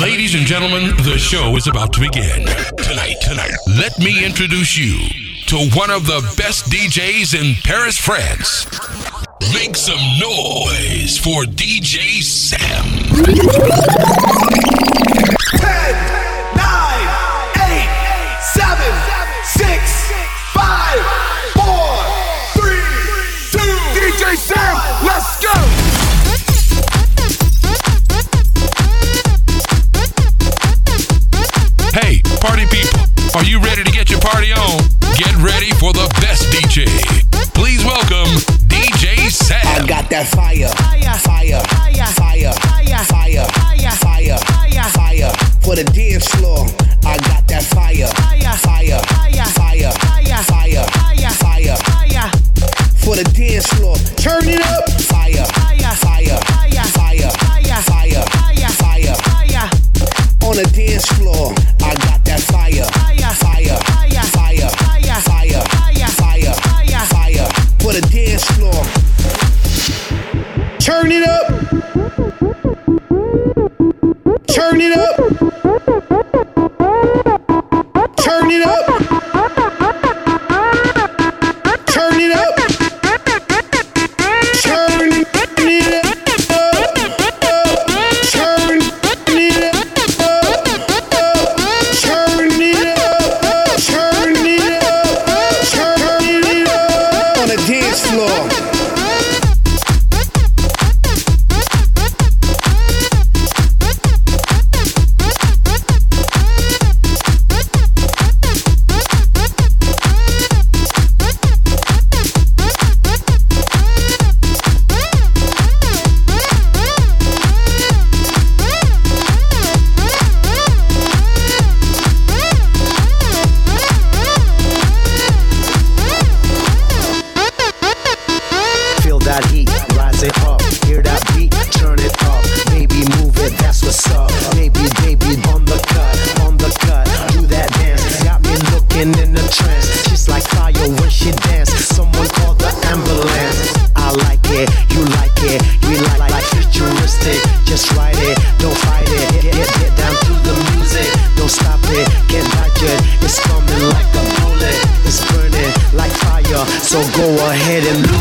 Ladies and gentlemen, the show is about to begin. Tonight, tonight, let me introduce you to one of the best DJs in Paris, France. Make some noise for DJ Sam. just ride it, don't fight it. Get, get, get down to the music, don't stop it, get it. It's coming like a bullet, it's burning like fire. So go ahead and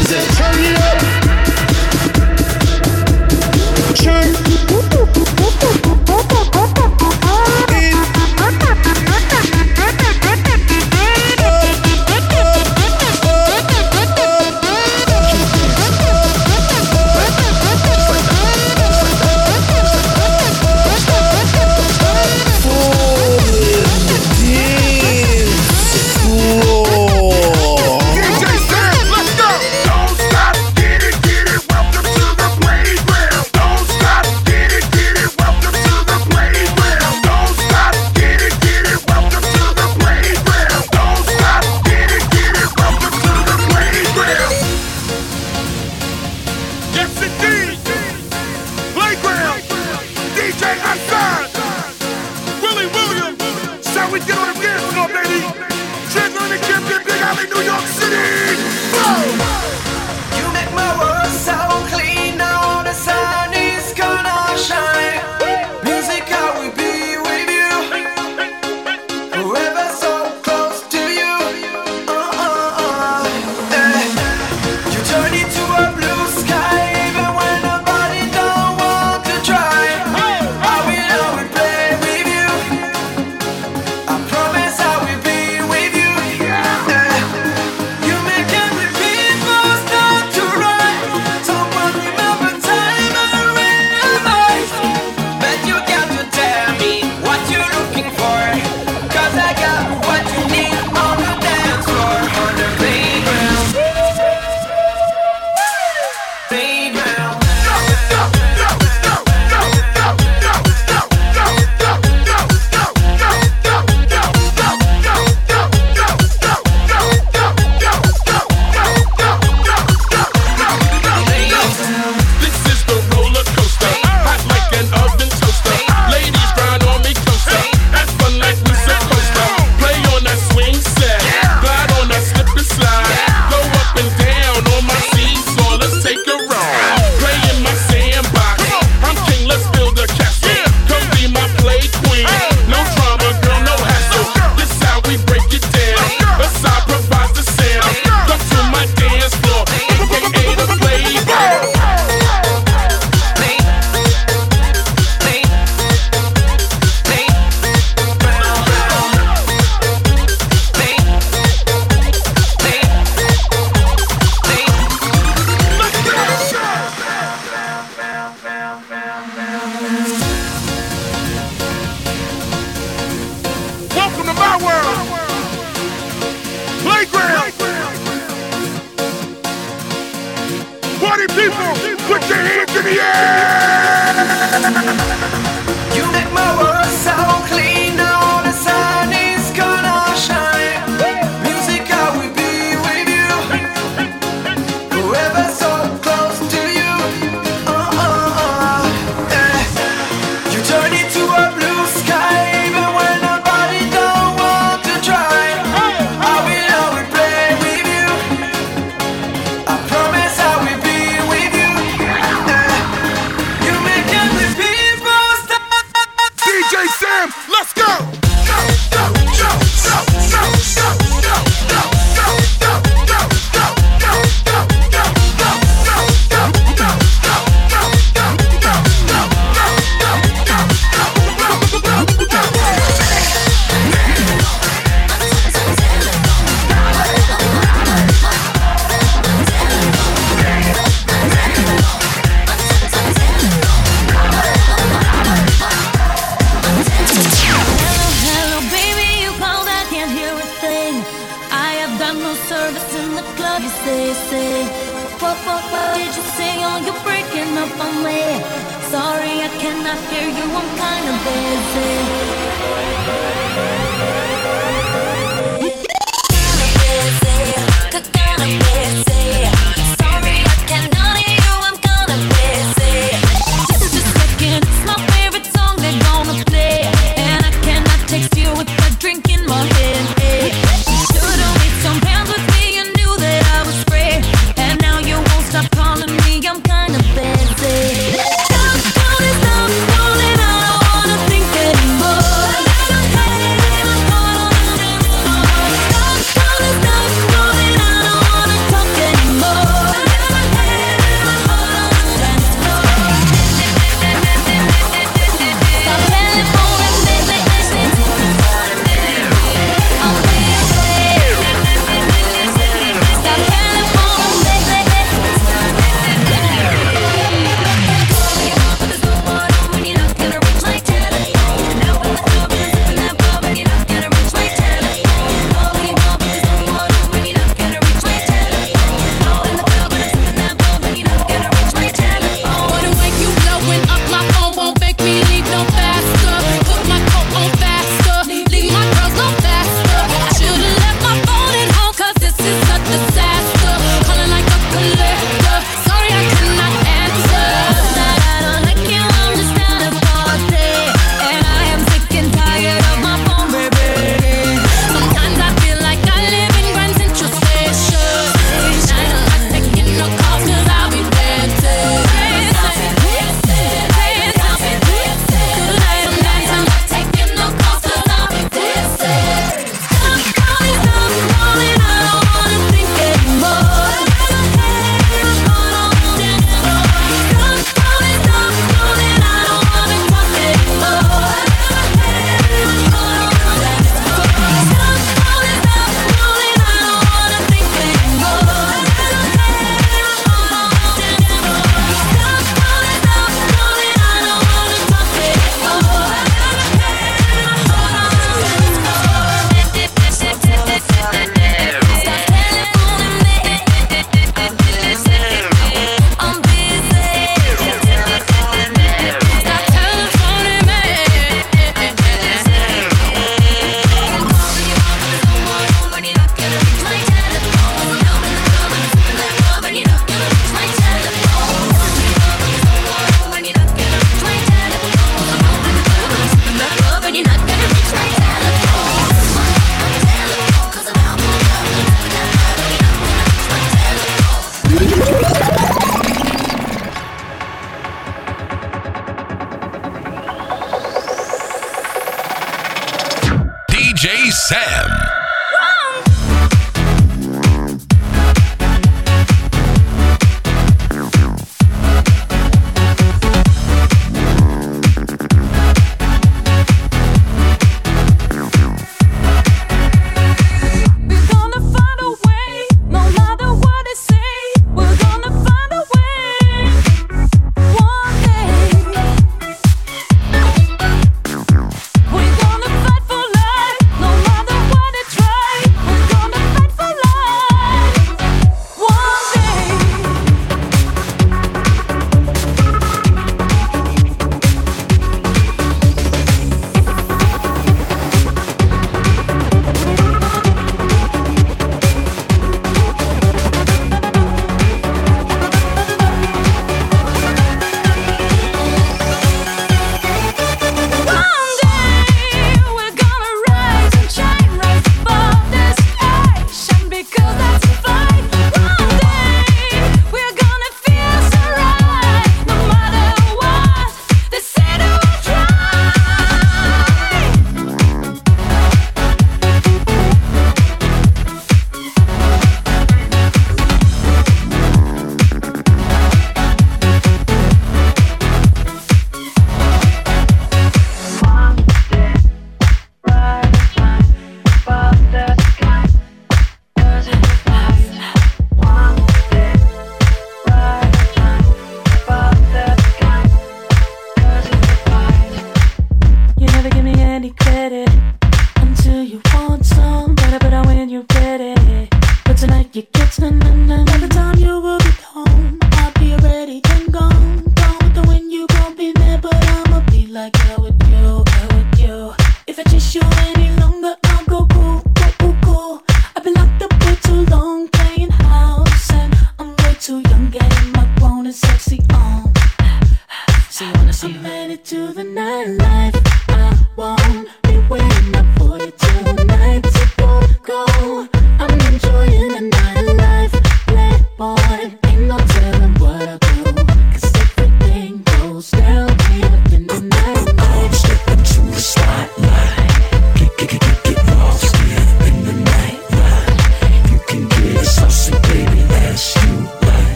see, wanna see. I'm headed to the nightlife. I won't be waiting up for you tonight. So don't go. I'm enjoying the night.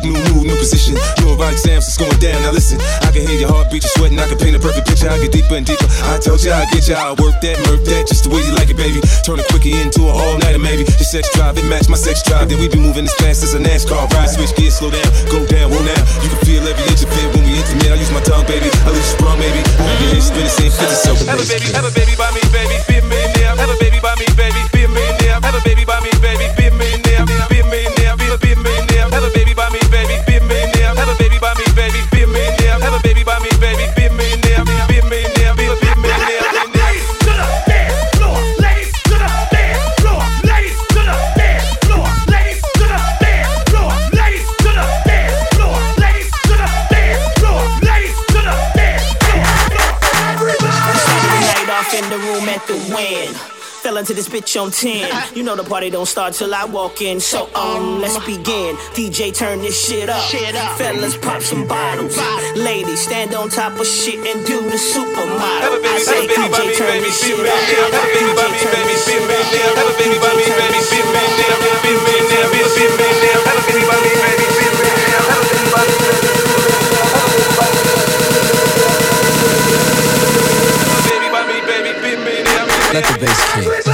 magic, new move, new position. Your exams it's going down. Now listen, I can hear your heartbeat, you sweating. I can paint a perfect picture. I get deeper and deeper. I told ya I get ya. I work that, nerve that, just the way you like it, baby. Turn a quickie into a all nighter, maybe. Your sex drive, it match my sex drive. Then we be moving as fast as a NASCAR ride. Switch gears, slow down, go down, roll now. You can feel every inch of it when we intimate. I use my tongue, baby. I lose sprung, baby. Boom, your hips, spin the same fifty so. Have a baby, have a baby by me, baby. Be a millionaire. Have a baby by me, baby. Be a millionaire. Have a baby by me, baby. to this bitch on 10. You know the party don't start till I walk in. So, um, let's begin. DJ, turn this shit up. Shit up. Fellas, pop some bottles. Ladies, stand on top of shit and do the supermodel. DJ, turn this shit up. Let the bass kick.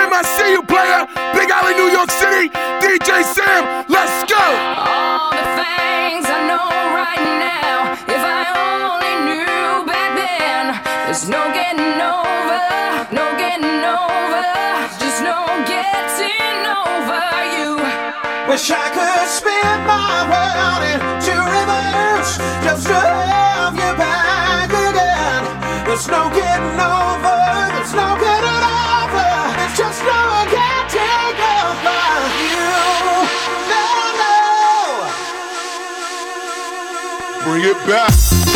Sam, I see you, player. Big Alley, New York City. DJ Sam, let's go. All the things I know right now. If I only knew back then, there's no getting over, no getting over, just no getting over you. Wish I could spin my world into reverse, just to have you back again. There's no getting over. bring it back.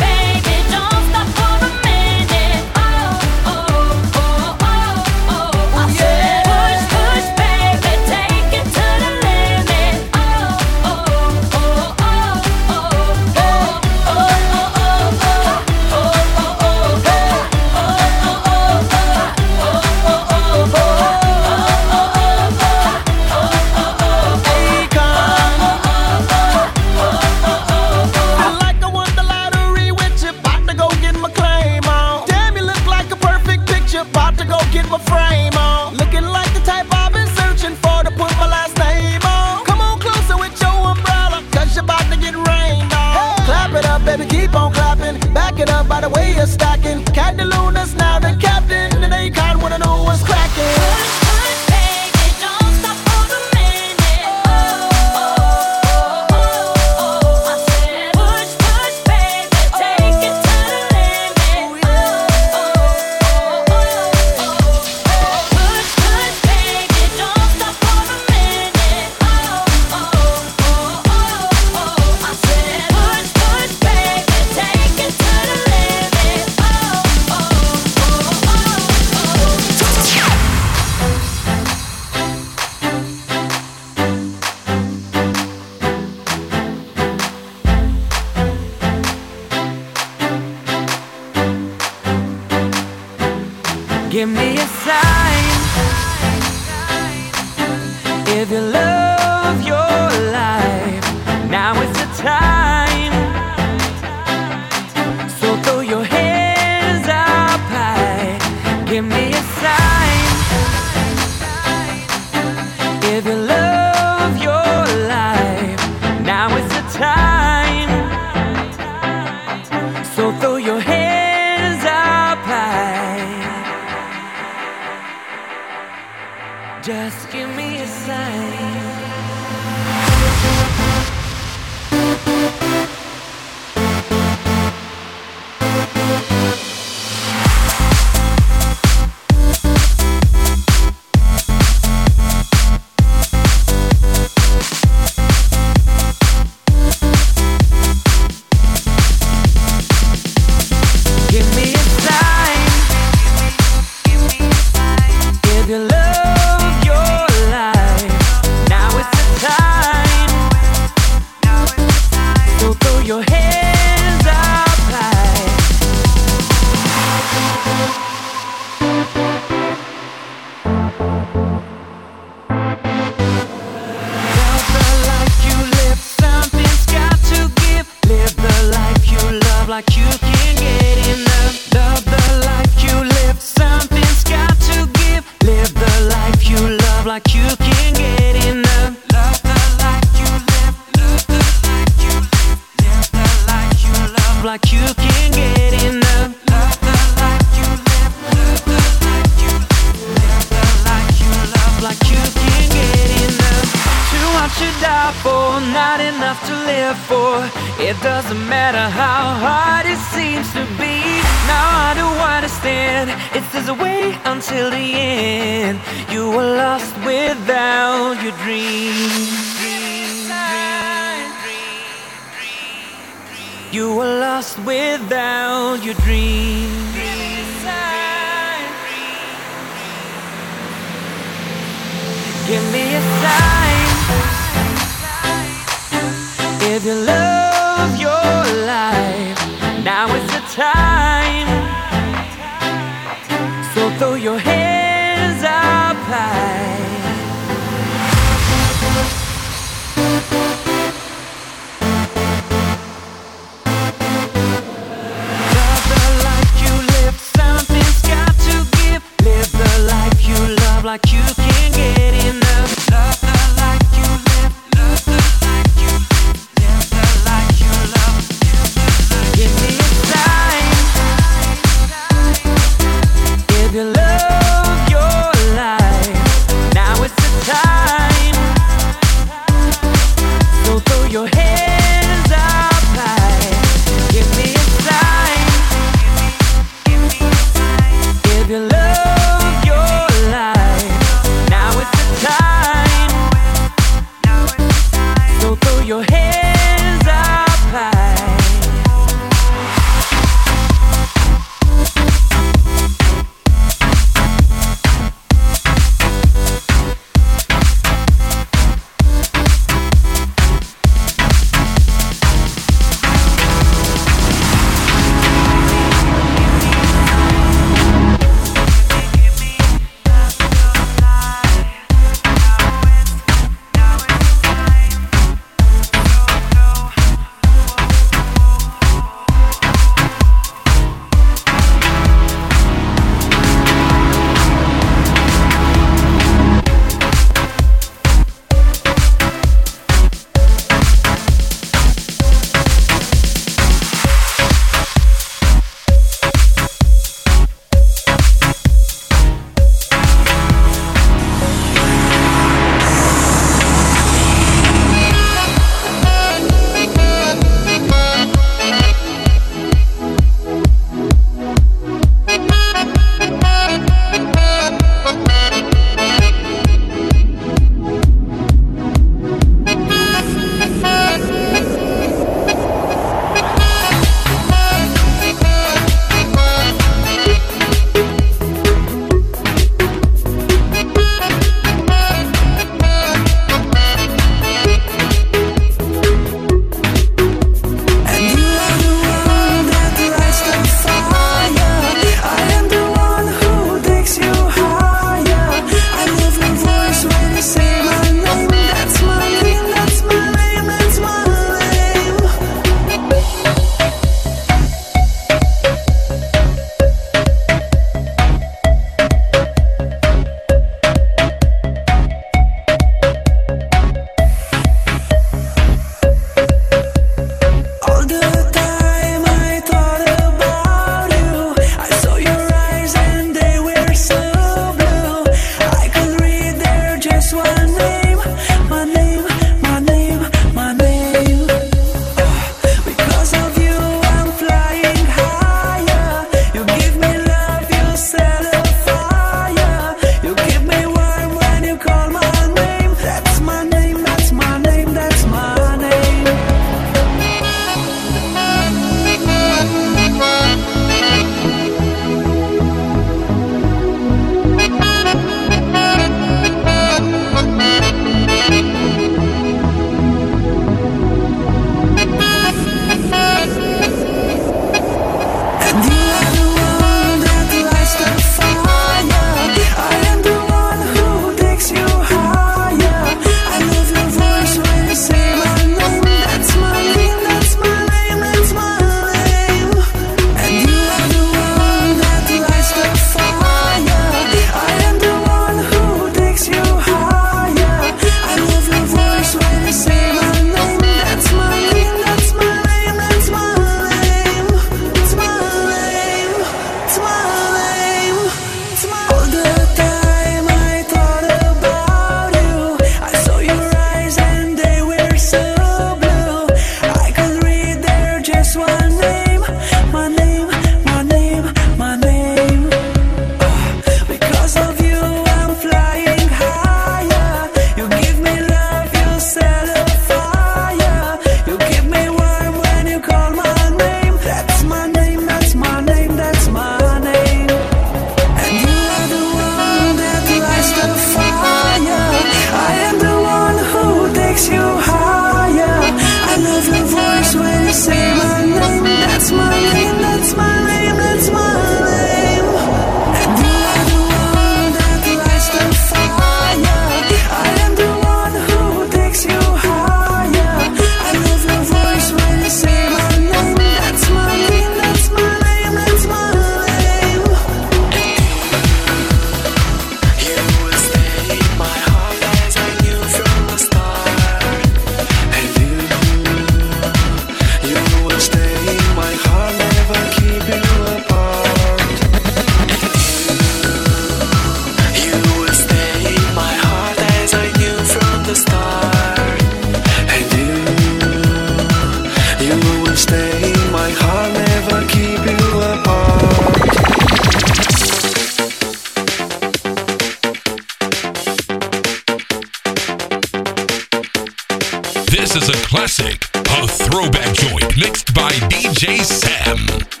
DJ Sam.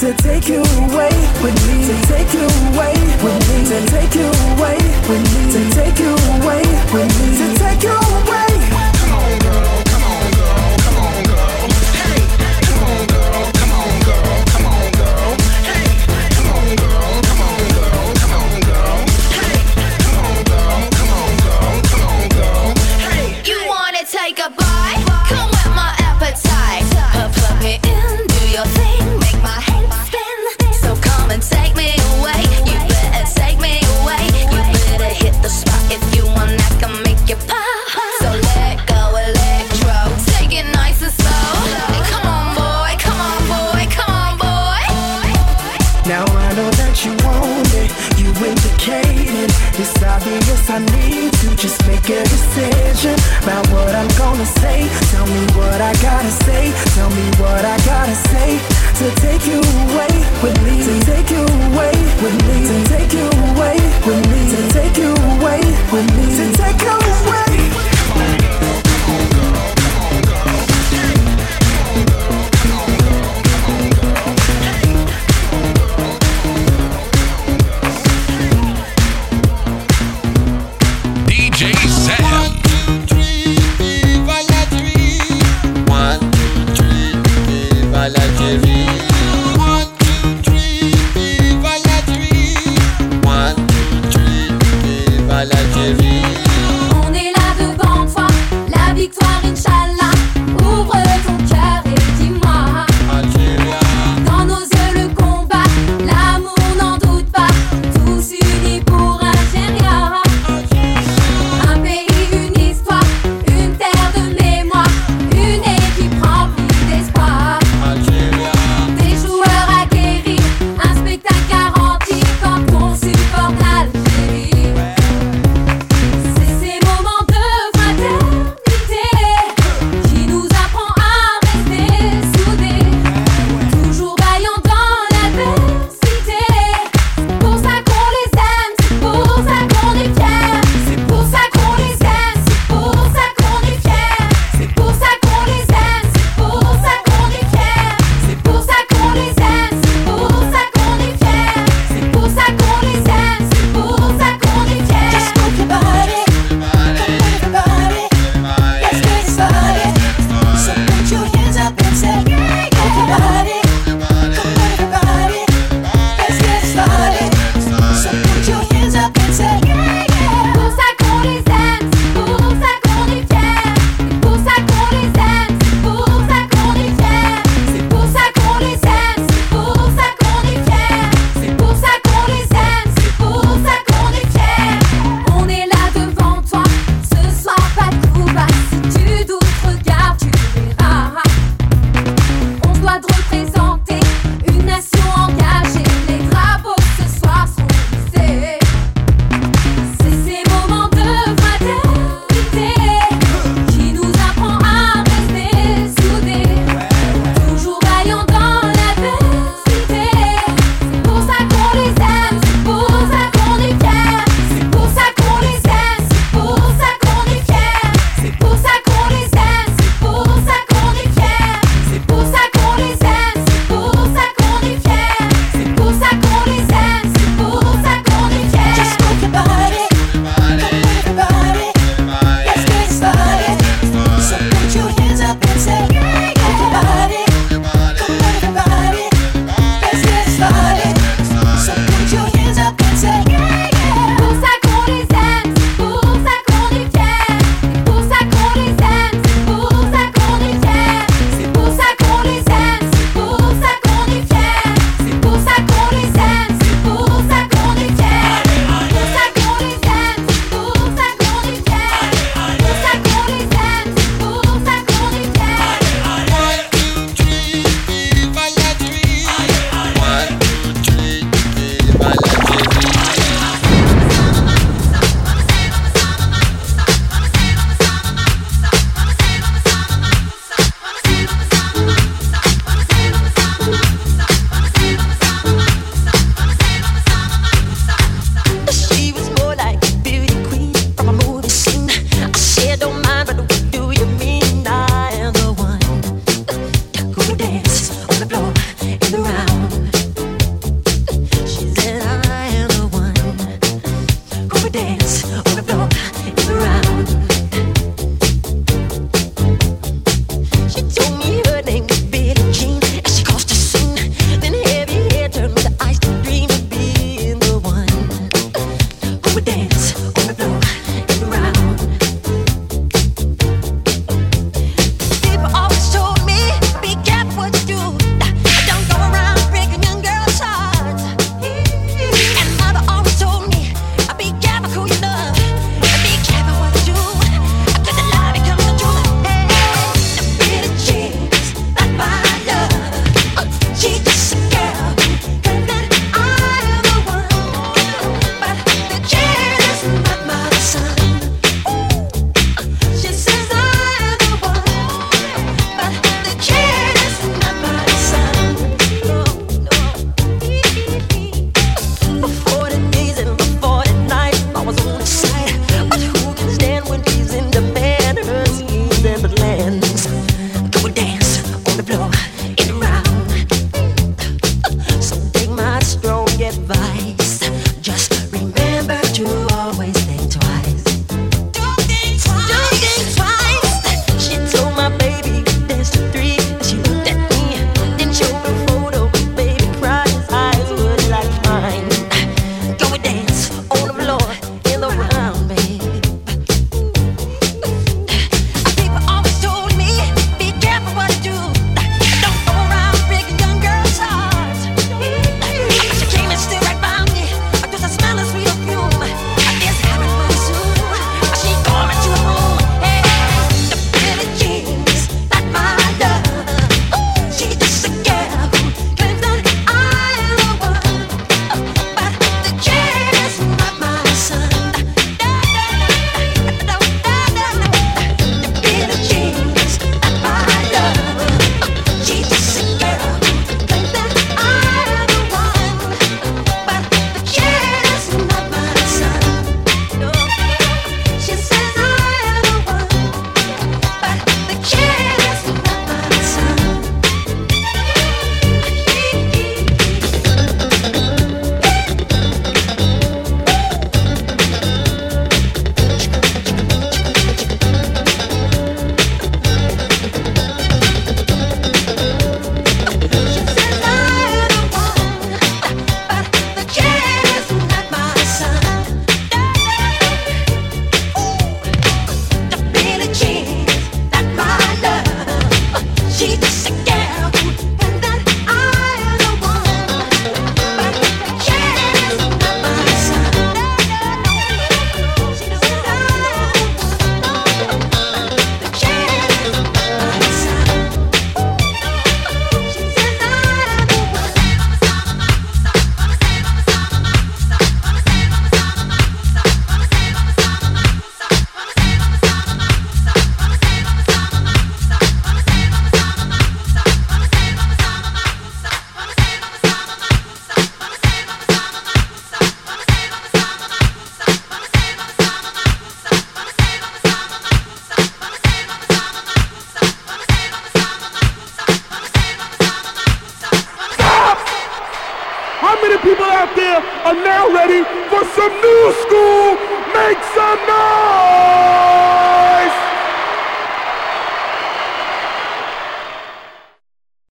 To take you away